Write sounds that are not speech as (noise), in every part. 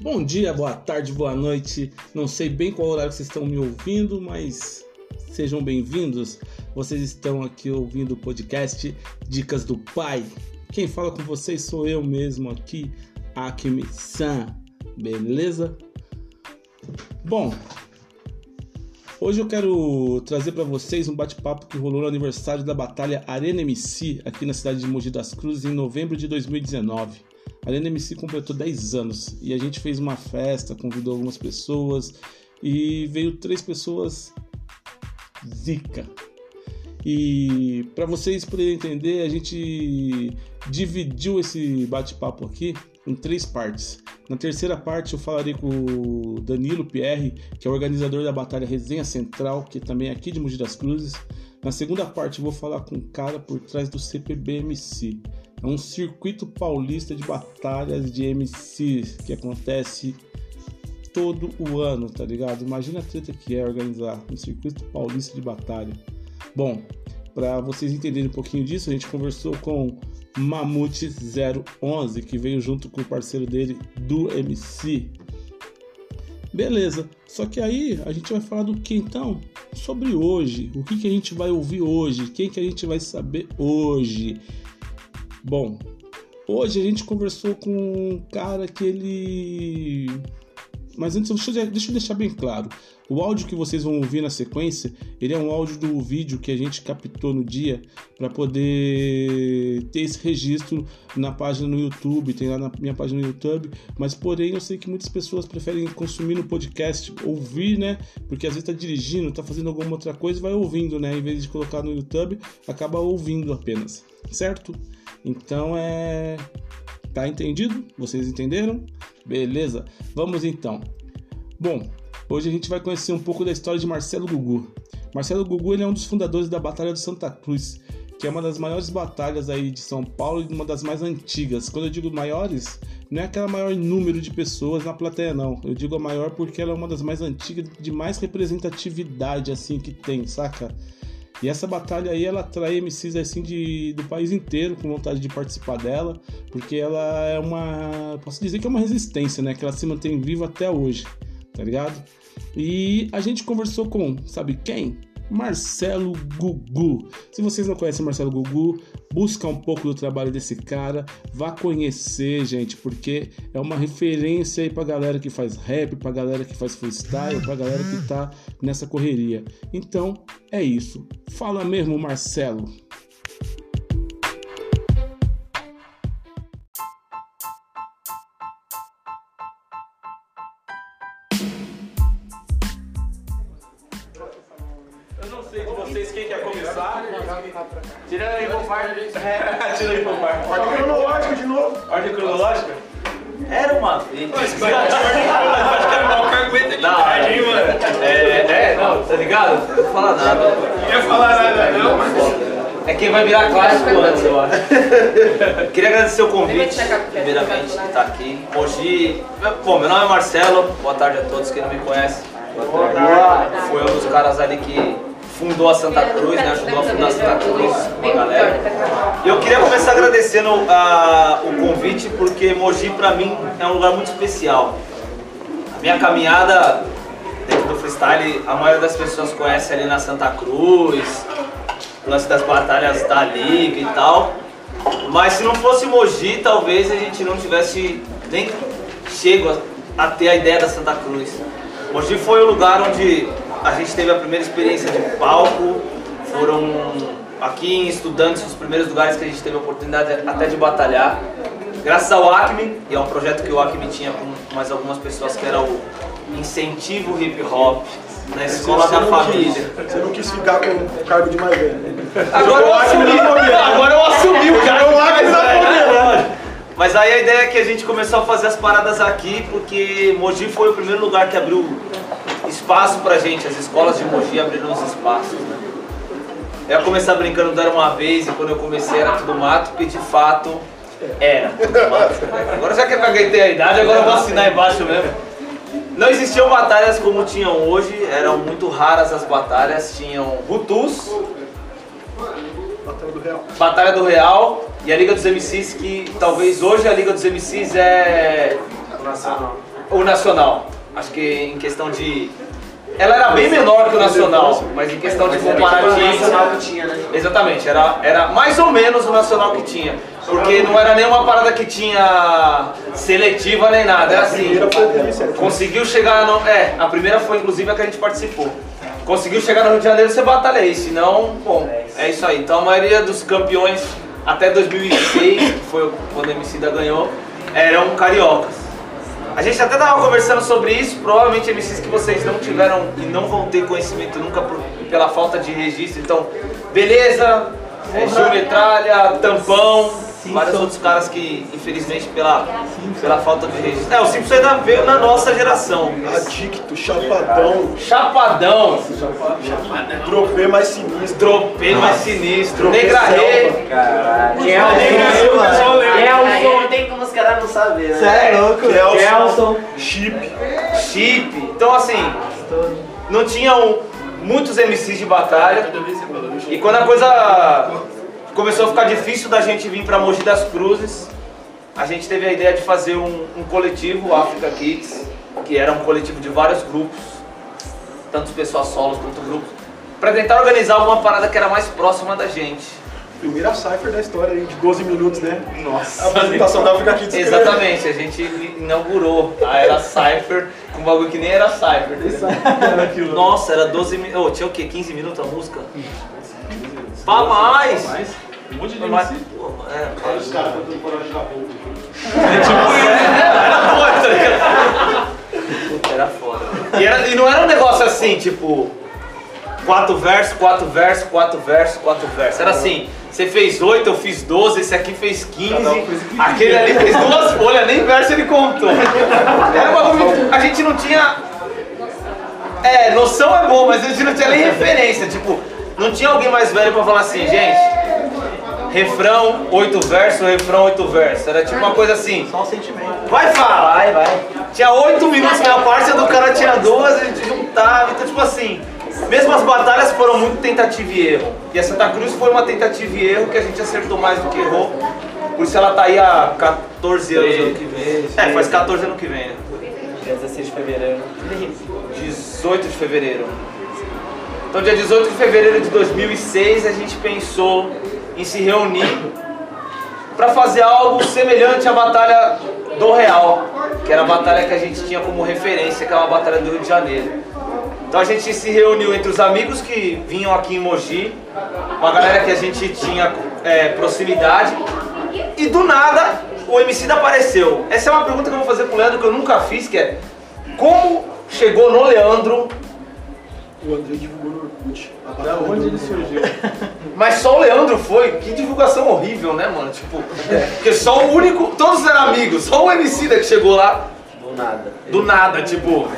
Bom dia, boa tarde, boa noite. Não sei bem qual horário vocês estão me ouvindo, mas sejam bem-vindos. Vocês estão aqui ouvindo o podcast Dicas do Pai. Quem fala com vocês sou eu mesmo aqui, Akimi-san. Beleza? Bom, hoje eu quero trazer para vocês um bate-papo que rolou no aniversário da Batalha Arena MC aqui na cidade de Mogi das Cruzes em novembro de 2019. A Arena MC completou 10 anos e a gente fez uma festa, convidou algumas pessoas e veio três pessoas zica. E para vocês poderem entender, a gente dividiu esse bate-papo aqui em três partes. Na terceira parte eu falarei com o Danilo Pierre, que é organizador da Batalha Resenha Central, que também é aqui de Mogi das Cruzes. Na segunda parte eu vou falar com o cara por trás do CPBMC. É um circuito paulista de batalhas de MCs que acontece todo o ano, tá ligado? Imagina a treta que é organizar um circuito paulista de batalha. Bom, para vocês entenderem um pouquinho disso, a gente conversou com Mamute 011, que veio junto com o parceiro dele do MC. Beleza, só que aí a gente vai falar do que então? Sobre hoje, o que, que a gente vai ouvir hoje, quem que a gente vai saber hoje. Bom, hoje a gente conversou com um cara que ele. Mas antes, deixa eu, deixa eu deixar bem claro. O áudio que vocês vão ouvir na sequência, ele é um áudio do vídeo que a gente captou no dia para poder ter esse registro na página no YouTube, tem lá na minha página no YouTube, mas porém eu sei que muitas pessoas preferem consumir no podcast, ouvir, né? Porque às vezes tá dirigindo, tá fazendo alguma outra coisa vai ouvindo, né? Em vez de colocar no YouTube, acaba ouvindo apenas, certo? Então é. Tá entendido? Vocês entenderam? Beleza, vamos então. Bom, hoje a gente vai conhecer um pouco da história de Marcelo Gugu. Marcelo Gugu ele é um dos fundadores da Batalha do Santa Cruz, que é uma das maiores batalhas aí de São Paulo e uma das mais antigas. Quando eu digo maiores, não é aquela maior número de pessoas na plateia, não. Eu digo a maior porque ela é uma das mais antigas, de mais representatividade assim que tem, saca? E essa batalha aí, ela atrai MCs assim de, do país inteiro com vontade de participar dela, porque ela é uma. Posso dizer que é uma resistência, né? Que ela se mantém viva até hoje, tá ligado? E a gente conversou com, sabe quem? Marcelo Gugu. Se vocês não conhecem Marcelo Gugu, busca um pouco do trabalho desse cara, vá conhecer, gente, porque é uma referência aí pra galera que faz rap, pra galera que faz freestyle, pra galera que tá nessa correria. Então, é isso. Fala mesmo, Marcelo. Mas, é que hein, mano? É, é, não, tá ligado? Não vou falar nada. Não ia falar nada, não, mas. É quem vai virar clássico antes, eu acho. (laughs) Queria agradecer o convite, primeiramente, de estar aqui. Mogi. Bom, meu nome é Marcelo, boa tarde a todos quem não me conhece. Foi um dos caras ali que fundou a Santa Cruz, né? Ajudou a fundar a Santa Cruz, uma galera. E eu queria agradecendo a, o convite, porque Mogi pra mim é um lugar muito especial. A minha caminhada dentro do freestyle, a maioria das pessoas conhece ali na Santa Cruz, o lance das batalhas da Liga e tal. Mas se não fosse Mogi, talvez a gente não tivesse nem chego a, a ter a ideia da Santa Cruz. Mogi foi o lugar onde a gente teve a primeira experiência de palco, foram aqui em Estudantes os primeiros lugares que a gente teve a oportunidade até de batalhar. Graças ao Acme, e é um projeto que o Acme tinha com mais algumas pessoas, que era o Incentivo Hip Hop, na escola da família. quis- Você não quis ficar com o cargo de mais velho. né? Agora eu assumi, agora eu assumi o. Eu acho que tá né? Mas aí a ideia é que a gente começou a fazer as paradas aqui, porque Mogi foi o primeiro lugar que abriu espaço pra gente, as escolas de Mogi abriram os espaços? Eu ia começar brincando do Era Uma Vez, e quando eu comecei era tudo mato, porque de fato era tudo mato. Agora já que eu caguei a idade, agora eu vou assinar embaixo mesmo. Não existiam batalhas como tinham hoje, eram muito raras as batalhas, tinham Hutus, Batalha do Real. Batalha do Real e a Liga dos MCs, que talvez hoje a Liga dos MCs é. O Nacional. Acho que em questão de. Ela era bem menor que o Nacional, mas em questão de comparativo. nacional que tinha, né? Exatamente, era, era mais ou menos o Nacional que tinha. Porque não era nenhuma parada que tinha seletiva nem nada. Era A assim. foi 2007. Conseguiu chegar no. É, a primeira foi inclusive a que a gente participou. Conseguiu chegar no Rio de Janeiro, você batalha aí, senão, bom, é isso aí. Então a maioria dos campeões até 2006, que foi quando a Emicida ganhou, eram cariocas. A gente até tava conversando sobre isso, provavelmente MCs que vocês não tiveram e não vão ter conhecimento nunca por- pela falta de registro. Então, beleza, é, Gil Metralha, Tampão, vários outros caras que, infelizmente, pela, pela falta de registro. É, o Simpson ainda veio na nossa geração. Adicto, chapadão, Chapadão, tropê mais sinistro. Tropê mais sinistro, Negra Rê. selva. Quem é o Negra? Negra Quem é o Negra som? Não saber, né? Cê é louco. Kelson. Kelson, Chip. chip. Então assim, não tinham muitos MCs de batalha. E quando a coisa começou a ficar difícil da gente vir pra Mogi das Cruzes, a gente teve a ideia de fazer um, um coletivo, o Africa Kids, que era um coletivo de vários grupos, tanto pessoas solos quanto grupos, pra tentar organizar uma parada que era mais próxima da gente. Primeira cipher da história aí, de 12 minutos, né? Nossa. A apresentação da África Kids. Exatamente, a gente inaugurou a Era Cypher com um bagulho que nem era Cypher. (laughs) Nossa, era 12 minutos. Oh, tinha o quê? 15 minutos a música? Pra mais! Um monte de MC. Pô, é, Os caras cantando coragem da roupa. (laughs) era doido, tá ligado? Era foda. E, era- e não era um negócio assim, tipo. Quatro versos, quatro versos, quatro versos, quatro versos. Era assim, você fez oito, eu fiz 12, esse aqui fez 15, aquele ali fez duas folhas, nem verso ele contou. Era um bagulho- a gente não tinha. É, noção é bom, mas a gente não tinha nem referência. Tipo, não tinha alguém mais velho pra falar assim, gente. Refrão, oito versos, refrão, oito versos. Era tipo uma coisa assim. Só o sentimento. Vai falar! Vai, vai. Tinha oito minutos na parte, do cara tinha duas, a gente juntava. Então, tipo assim, mesmo as batalhas foram muito tentativa e erro. E a Santa Cruz foi uma tentativa e erro que a gente acertou mais do que errou. Por isso ela tá aí há 14 anos ano que vem. É, faz 14 anos que vem, né? Dia 16 de fevereiro. 18 de fevereiro. Então, dia 18 de fevereiro de 2006, a gente pensou em se reunir para fazer algo semelhante à Batalha do Real, que era a batalha que a gente tinha como referência, que é uma batalha do Rio de Janeiro. Então a gente se reuniu entre os amigos que vinham aqui em Mogi, uma galera que a gente tinha é, proximidade, e do nada o MC apareceu. Essa é uma pergunta que eu vou fazer pro Leandro que eu nunca fiz, que é como chegou no Leandro, O André divulgou no Orkut. Da onde ele surgiu? (laughs) mas só o Leandro foi? Que divulgação horrível, né, mano? Tipo, porque só o único, todos eram amigos, só o MC que chegou lá nada. do nada, tipo.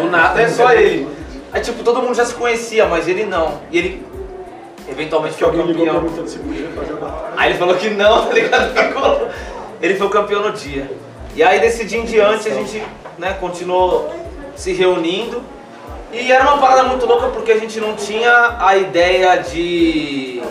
Do nada é só ele. Aí tipo, todo mundo já se conhecia, mas ele não. E ele eventualmente Que foi ligou campeão. perguntando se podia fazer a batalha. Aí ele falou que não, (laughs) tá ligado? Ficou- Ele foi o campeão no dia. E aí desse dia em diante a gente né, continuou se reunindo. E era uma parada muito louca porque a gente não tinha a ideia de.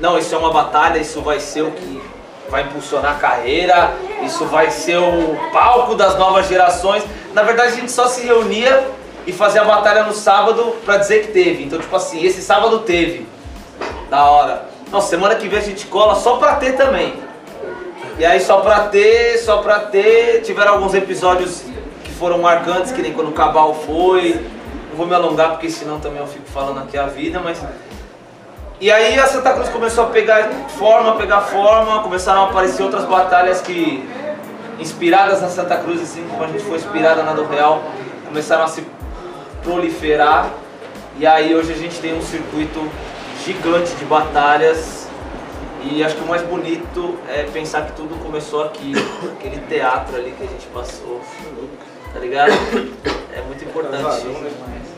Não, isso é uma batalha, isso vai ser o que vai impulsionar a carreira, isso vai ser o palco das novas gerações. Na verdade a gente só se reunia e fazia a batalha no sábado pra dizer que teve. Então, tipo assim, esse sábado teve. Da hora. Não, semana que vem a gente cola só pra ter também. E aí só pra ter, só pra ter, tiveram alguns episódios que foram marcantes, que nem quando o Cabal foi. Não vou me alongar porque senão também eu fico falando aqui a vida, mas. E aí a Santa Cruz começou a pegar forma, pegar forma, começaram a aparecer outras batalhas que, inspiradas na Santa Cruz, assim como a gente foi inspirada na do Real, começaram a se proliferar. E aí hoje a gente tem um circuito gigante de batalhas. E acho que o mais bonito é pensar que tudo começou aqui, aquele teatro ali que a gente passou. Tá ligado? É muito importante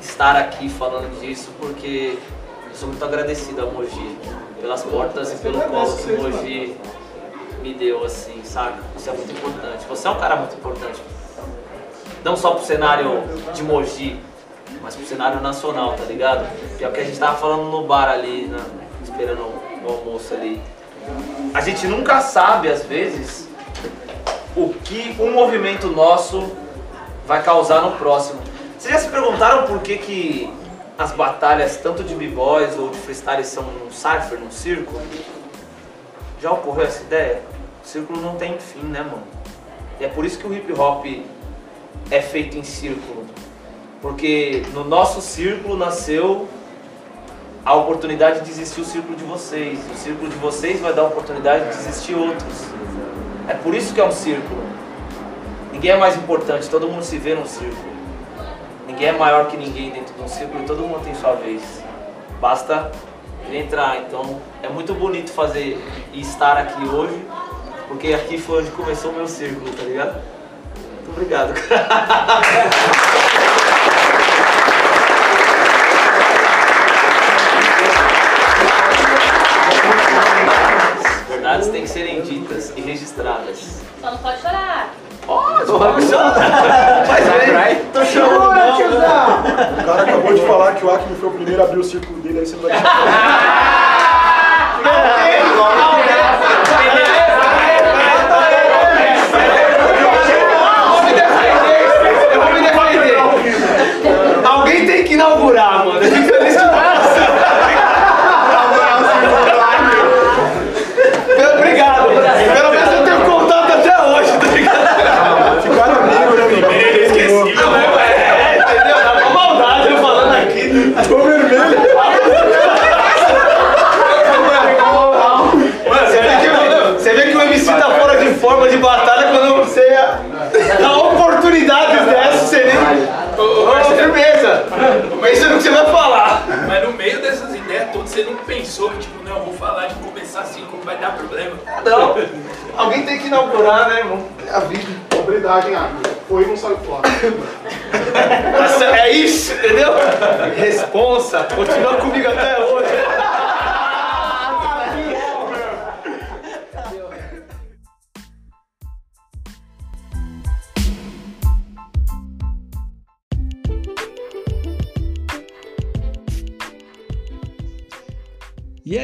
estar aqui falando disso porque sou muito agradecido a Mogi pelas portas e pelo colo que Mogi me deu, assim, saca? Isso é muito importante. Você é um cara muito importante. Não só pro cenário de Mogi, mas pro cenário nacional, tá ligado? Que é o que a gente tava falando no bar ali, né? esperando o almoço ali. A gente nunca sabe, às vezes, o que um movimento nosso vai causar no próximo. Vocês já se perguntaram por que, que as batalhas, tanto de b-boys ou de freestyle, são num cypher, num círculo? Já ocorreu essa ideia? O círculo não tem fim, né, mano? E é por isso que o hip hop é feito em círculo. Porque no nosso círculo nasceu a oportunidade de existir o círculo de vocês. O círculo de vocês vai dar a oportunidade de existir outros. É por isso que é um círculo. Ninguém é mais importante, todo mundo se vê num círculo. Ninguém é maior que ninguém dentro de um círculo e todo mundo tem sua vez. Basta entrar. Então é muito bonito fazer e estar aqui hoje, porque aqui foi onde começou o meu círculo, tá ligado? Muito obrigado. (laughs) o círculo dele, aí você não vai inaugurar, né, irmão? É a vida. Hombridade. Foi não saiu fora. (laughs) É isso, entendeu? Responsa, continua comigo até hoje.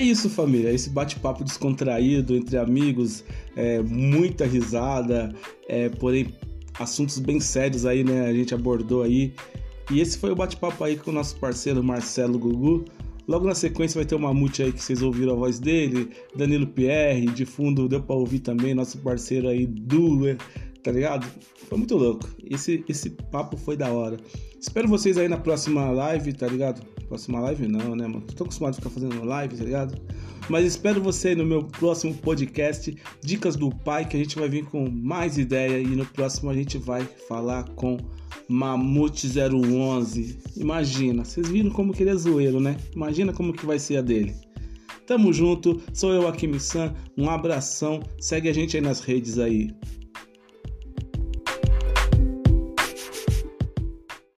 É isso, família. Esse bate-papo descontraído entre amigos, é, muita risada, é, porém assuntos bem sérios aí, né? A gente abordou aí. E esse foi o bate-papo aí com o nosso parceiro Marcelo Gugu. Logo na sequência vai ter o Mamute aí que vocês ouviram a voz dele, Danilo Pierre, de fundo deu pra ouvir também, nosso parceiro aí, Dula, tá ligado? Foi muito louco. Esse, esse papo foi da hora. Espero vocês aí na próxima live, tá ligado? Próxima live não, né, mano? Tô acostumado a ficar fazendo live, tá ligado? Mas espero você no meu próximo podcast, Dicas do Pai, que a gente vai vir com mais ideia e no próximo a gente vai falar com Mamute 011. Imagina, vocês viram como que ele é zoeiro, né? Imagina como que vai ser a dele. Tamo junto, sou eu, Akimi San, um abração, segue a gente aí nas redes aí.